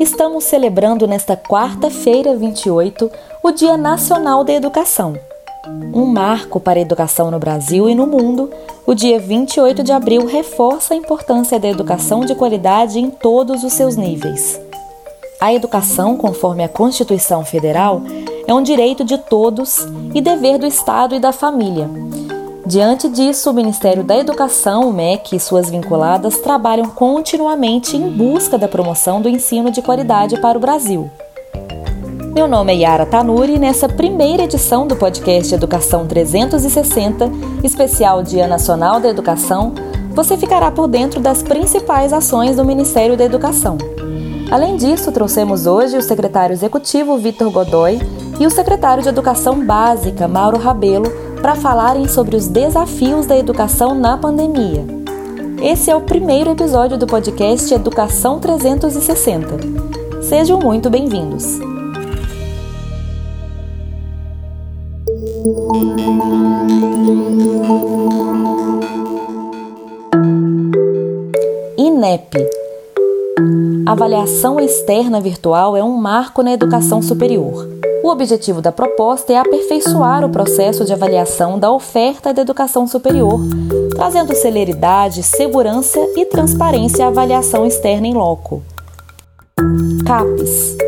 estamos celebrando nesta quarta-feira, 28, o Dia Nacional da Educação. Um marco para a educação no Brasil e no mundo, o dia 28 de abril reforça a importância da educação de qualidade em todos os seus níveis. A educação, conforme a Constituição Federal, é um direito de todos e dever do Estado e da família. Diante disso, o Ministério da Educação, o MEC e suas vinculadas trabalham continuamente em busca da promoção do ensino de qualidade para o Brasil. Meu nome é Yara Tanuri e nessa primeira edição do podcast Educação 360, especial Dia Nacional da Educação, você ficará por dentro das principais ações do Ministério da Educação. Além disso, trouxemos hoje o secretário executivo Vitor Godoy e o secretário de Educação Básica Mauro Rabelo para falarem sobre os desafios da educação na pandemia. Esse é o primeiro episódio do podcast Educação 360. Sejam muito bem-vindos. INEP avaliação externa virtual é um marco na educação superior. O objetivo da proposta é aperfeiçoar o processo de avaliação da oferta da educação superior, trazendo celeridade, segurança e transparência à avaliação externa em loco. CAPES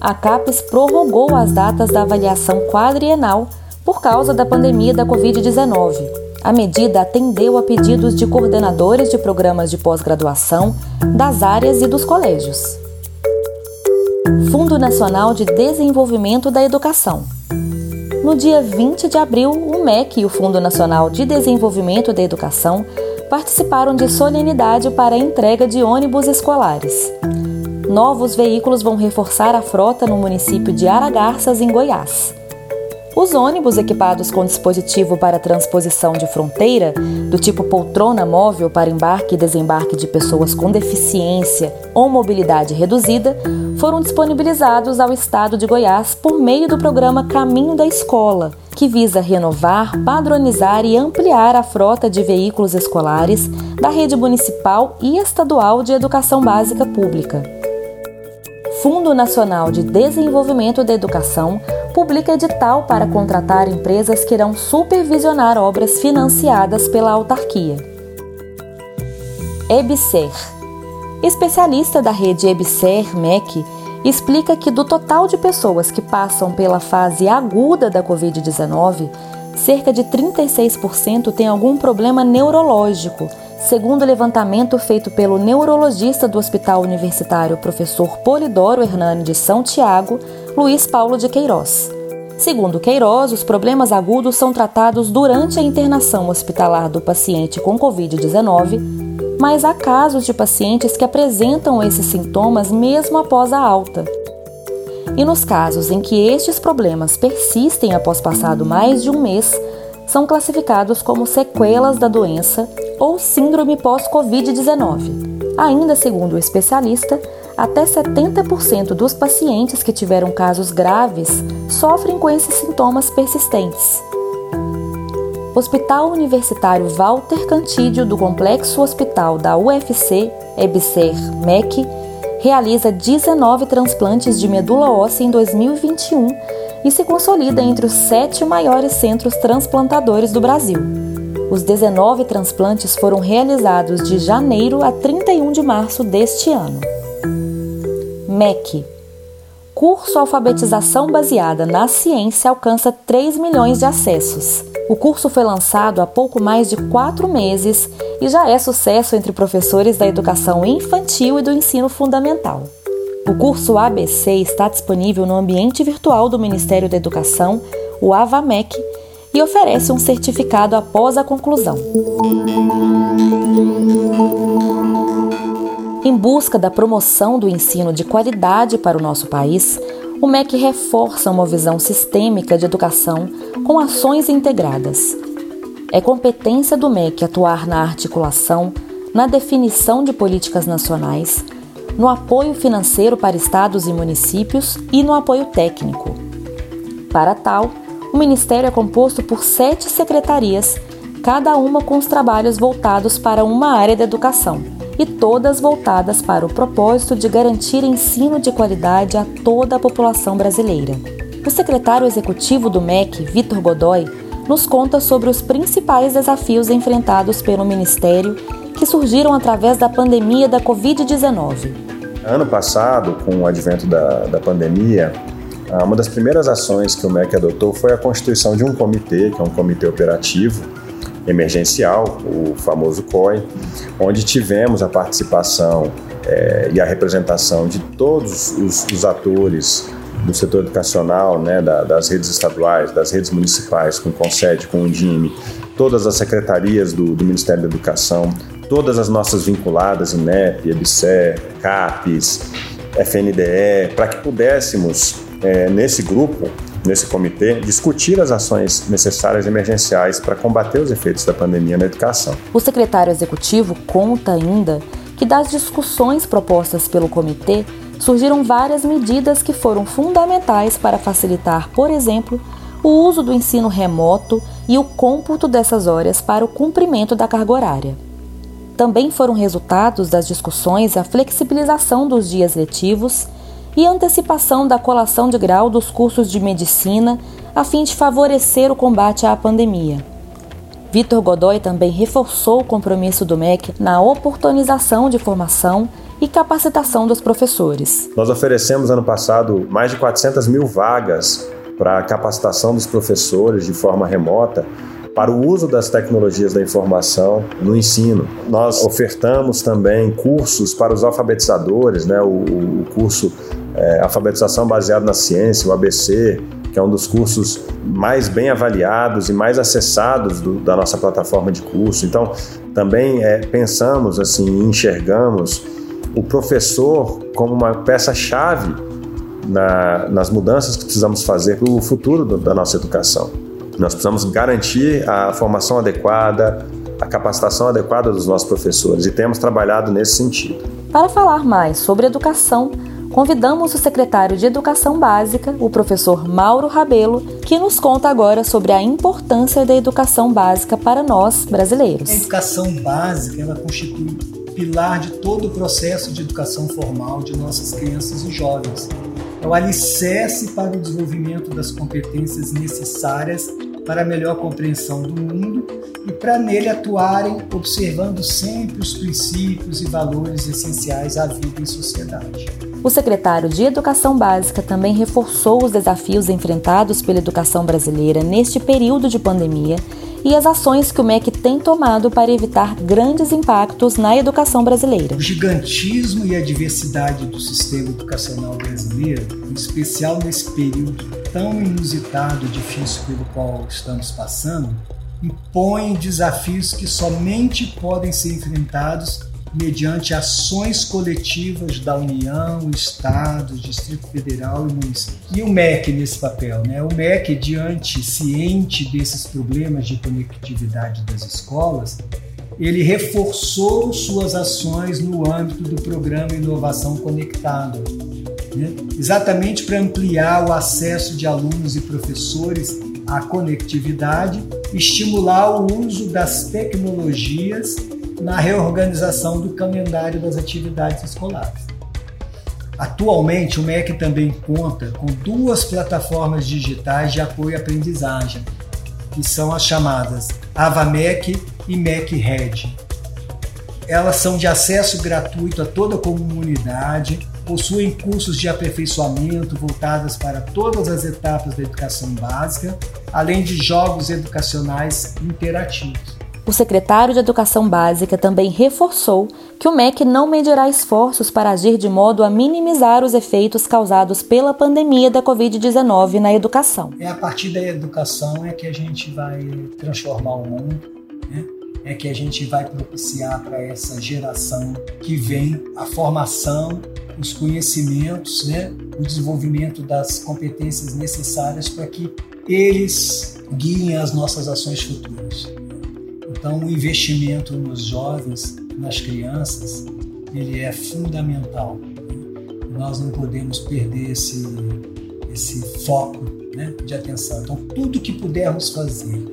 A CAPES prorrogou as datas da avaliação quadrienal por causa da pandemia da Covid-19 a medida atendeu a pedidos de coordenadores de programas de pós-graduação, das áreas e dos colégios. Fundo Nacional de Desenvolvimento da Educação. No dia 20 de abril, o MEC e o Fundo Nacional de Desenvolvimento da Educação participaram de solenidade para a entrega de ônibus escolares. Novos veículos vão reforçar a frota no município de Aragarças, em Goiás. Os ônibus equipados com dispositivo para transposição de fronteira, do tipo poltrona móvel para embarque e desembarque de pessoas com deficiência ou mobilidade reduzida, foram disponibilizados ao Estado de Goiás por meio do programa Caminho da Escola, que visa renovar, padronizar e ampliar a frota de veículos escolares da rede municipal e estadual de educação básica pública. Fundo Nacional de Desenvolvimento da Educação publica edital para contratar empresas que irão supervisionar obras financiadas pela autarquia. EBSER Especialista da rede EBSER-MEC explica que do total de pessoas que passam pela fase aguda da Covid-19, cerca de 36% tem algum problema neurológico, segundo o levantamento feito pelo neurologista do Hospital Universitário Professor Polidoro Hernani de São Tiago, Luiz Paulo de Queiroz. Segundo Queiroz, os problemas agudos são tratados durante a internação hospitalar do paciente com Covid-19, mas há casos de pacientes que apresentam esses sintomas mesmo após a alta. E nos casos em que estes problemas persistem após passado mais de um mês, são classificados como sequelas da doença ou síndrome pós-Covid-19. Ainda segundo o especialista, até 70% dos pacientes que tiveram casos graves sofrem com esses sintomas persistentes. Hospital Universitário Walter Cantídio do Complexo Hospital da UFC, EBSER, MEC, realiza 19 transplantes de medula óssea em 2021 e se consolida entre os sete maiores centros transplantadores do Brasil. Os 19 transplantes foram realizados de janeiro a 31 de março deste ano. MEC Curso Alfabetização Baseada na Ciência alcança 3 milhões de acessos. O curso foi lançado há pouco mais de quatro meses e já é sucesso entre professores da educação infantil e do ensino fundamental. O curso ABC está disponível no ambiente virtual do Ministério da Educação, o AVAMEC, e oferece um certificado após a conclusão. Em busca da promoção do ensino de qualidade para o nosso país, o MEC reforça uma visão sistêmica de educação com ações integradas. É competência do MEC atuar na articulação, na definição de políticas nacionais, no apoio financeiro para estados e municípios e no apoio técnico. Para tal, o Ministério é composto por sete secretarias, cada uma com os trabalhos voltados para uma área da educação. e todas voltadas para o propósito de garantir ensino de qualidade a toda a população brasileira. O secretário executivo do MEC, Vitor Godoy, nos conta sobre os principais desafios enfrentados pelo Ministério que surgiram através da pandemia da Covid-19. Ano passado, com o advento da, da pandemia, uma das primeiras ações que o MEC adotou foi a constituição de um comitê, que é um comitê operativo emergencial, o famoso COI, onde tivemos a participação é, e a representação de todos os, os atores do setor educacional, né, da, das redes estaduais, das redes municipais, com o CONSED, com o DIME, todas as secretarias do, do, Ministério da Educação, todas as nossas vinculadas, INEP, EBSER, CAPES, FNDE, para que pudéssemos, é, nesse grupo, nesse comitê, discutir as ações necessárias emergenciais para combater os efeitos da pandemia na educação. O secretário executivo conta ainda que das discussões propostas pelo comitê, surgiram várias medidas que foram fundamentais para facilitar, por exemplo, o uso do ensino remoto e o cômputo dessas horas para o cumprimento da carga horária. Também foram resultados das discussões a flexibilização dos dias letivos e antecipação da colação de grau dos cursos de medicina a fim de favorecer o combate à pandemia. Vitor Godoy também reforçou o compromisso do MEC na oportunização de formação e capacitação dos professores. Nós oferecemos ano passado mais de 400 mil vagas para a capacitação dos professores de forma remota para o uso das tecnologias da informação no ensino. Nós ofertamos também cursos para os alfabetizadores, né, o, o curso é, Alfabetização Baseado na Ciência, o ABC, que é um dos cursos mais bem avaliados e mais acessados do, da nossa plataforma de curso. Então, também é, pensamos assim, enxergamos o professor como uma peça-chave na, nas mudanças que precisamos fazer para o futuro do, da nossa educação. Nós precisamos garantir a formação adequada, a capacitação adequada dos nossos professores e temos trabalhado nesse sentido. Para falar mais sobre educação, convidamos o secretário de Educação Básica, o professor Mauro Rabelo, que nos conta agora sobre a importância da educação básica para nós brasileiros. A educação básica ela constitui pilar de todo o processo de educação formal de nossas crianças e jovens. É o alicerce para o desenvolvimento das competências necessárias para melhor compreensão do mundo e para nele atuarem observando sempre os princípios e valores essenciais à vida em sociedade. O secretário de Educação Básica também reforçou os desafios enfrentados pela educação brasileira neste período de pandemia e as ações que o MEC tem tomado para evitar grandes impactos na educação brasileira. O gigantismo e a diversidade do sistema educacional brasileiro, em especial nesse período tão inusitado e difícil pelo qual estamos passando, impõem desafios que somente podem ser enfrentados mediante ações coletivas da União, Estados, Distrito Federal e município. E o MEC nesse papel, né? O MEC, diante, ciente desses problemas de conectividade das escolas, ele reforçou suas ações no âmbito do programa Inovação Conectada, né? exatamente para ampliar o acesso de alunos e professores à conectividade, estimular o uso das tecnologias na reorganização do calendário das atividades escolares. Atualmente, o MEC também conta com duas plataformas digitais de apoio à aprendizagem, que são as chamadas AvaMec e MEC Elas são de acesso gratuito a toda a comunidade, possuem cursos de aperfeiçoamento voltados para todas as etapas da educação básica, além de jogos educacionais interativos. O secretário de Educação Básica também reforçou que o MEC não medirá esforços para agir de modo a minimizar os efeitos causados pela pandemia da Covid-19 na educação. É a partir da educação é que a gente vai transformar o mundo, né? é que a gente vai propiciar para essa geração que vem a formação, os conhecimentos, né? o desenvolvimento das competências necessárias para que eles guiem as nossas ações futuras. Então, o investimento nos jovens, nas crianças, ele é fundamental. Nós não podemos perder esse, esse foco né, de atenção. Então, tudo que pudermos fazer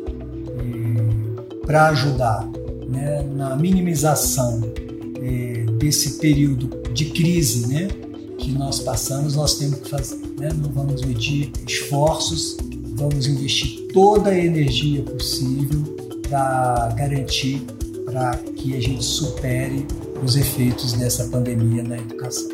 é, para ajudar né, na minimização é, desse período de crise, né, que nós passamos, nós temos que fazer, né? Não vamos medir esforços, vamos investir toda a energia possível para garantir para que a gente supere os efeitos dessa pandemia na educação.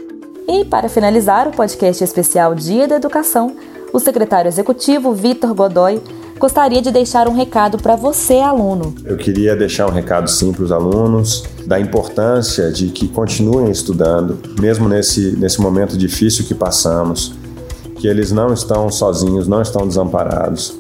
E para finalizar o podcast especial Dia da Educação, o secretário executivo Vitor Godoy gostaria de deixar um recado para você, aluno. Eu queria deixar um recado sim para os alunos, da importância de que continuem estudando, mesmo nesse, nesse momento difícil que passamos, que eles não estão sozinhos, não estão desamparados,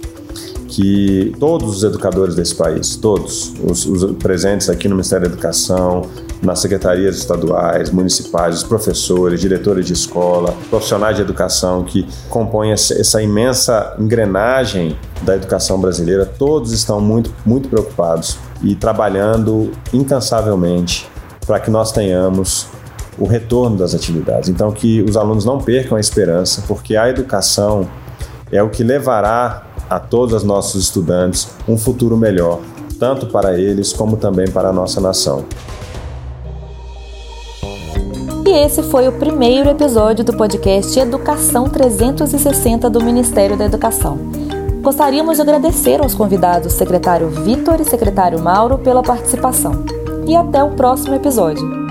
que todos os educadores desse país, todos os, os presentes aqui no Ministério da Educação, nas secretarias estaduais, municipais, os professores, diretores de escola, profissionais de educação que compõem essa imensa engrenagem da educação brasileira, todos estão muito, muito preocupados e trabalhando incansavelmente para que nós tenhamos o retorno das atividades. Então, que os alunos não percam a esperança, porque a educação é o que levará a todos os nossos estudantes um futuro melhor, tanto para eles como também para a nossa nação. E esse foi o primeiro episódio do podcast Educação 360 do Ministério da Educação. Gostaríamos de agradecer aos convidados secretário Vitor e secretário Mauro pela participação. E até o próximo episódio.